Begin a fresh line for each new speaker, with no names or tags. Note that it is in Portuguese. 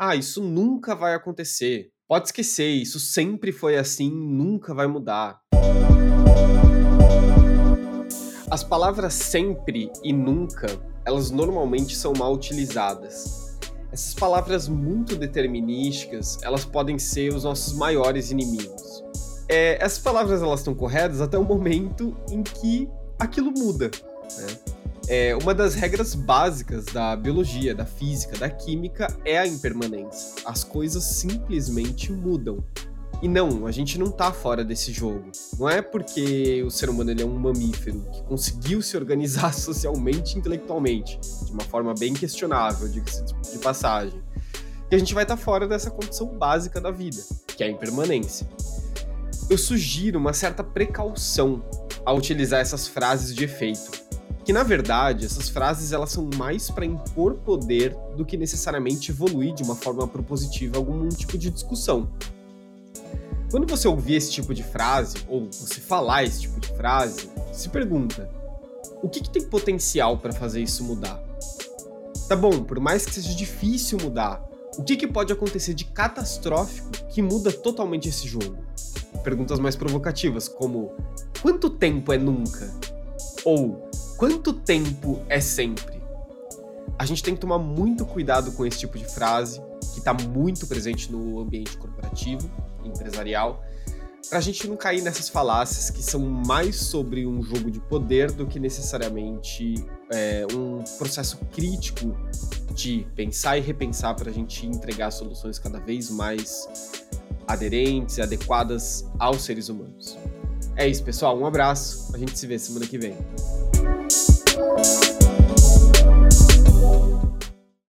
Ah, isso nunca vai acontecer. Pode esquecer, isso sempre foi assim, nunca vai mudar. As palavras sempre e nunca, elas normalmente são mal utilizadas. Essas palavras muito determinísticas, elas podem ser os nossos maiores inimigos. É, essas palavras elas estão corretas até o momento em que aquilo muda. Né? É, uma das regras básicas da biologia, da física, da química é a impermanência. As coisas simplesmente mudam. E não, a gente não tá fora desse jogo. Não é porque o ser humano ele é um mamífero que conseguiu se organizar socialmente e intelectualmente, de uma forma bem questionável, diga-se de passagem, que a gente vai estar tá fora dessa condição básica da vida, que é a impermanência. Eu sugiro uma certa precaução ao utilizar essas frases de efeito que na verdade essas frases elas são mais para impor poder do que necessariamente evoluir de uma forma propositiva algum tipo de discussão. Quando você ouvir esse tipo de frase ou você falar esse tipo de frase, se pergunta: o que, que tem potencial para fazer isso mudar? Tá bom, por mais que seja difícil mudar, o que, que pode acontecer de catastrófico que muda totalmente esse jogo? Perguntas mais provocativas, como: quanto tempo é nunca? Ou quanto tempo é sempre? A gente tem que tomar muito cuidado com esse tipo de frase, que está muito presente no ambiente corporativo, empresarial, para a gente não cair nessas falácias que são mais sobre um jogo de poder do que necessariamente é, um processo crítico de pensar e repensar para a gente entregar soluções cada vez mais aderentes adequadas aos seres humanos. É isso, pessoal. Um abraço. A gente se vê semana que vem.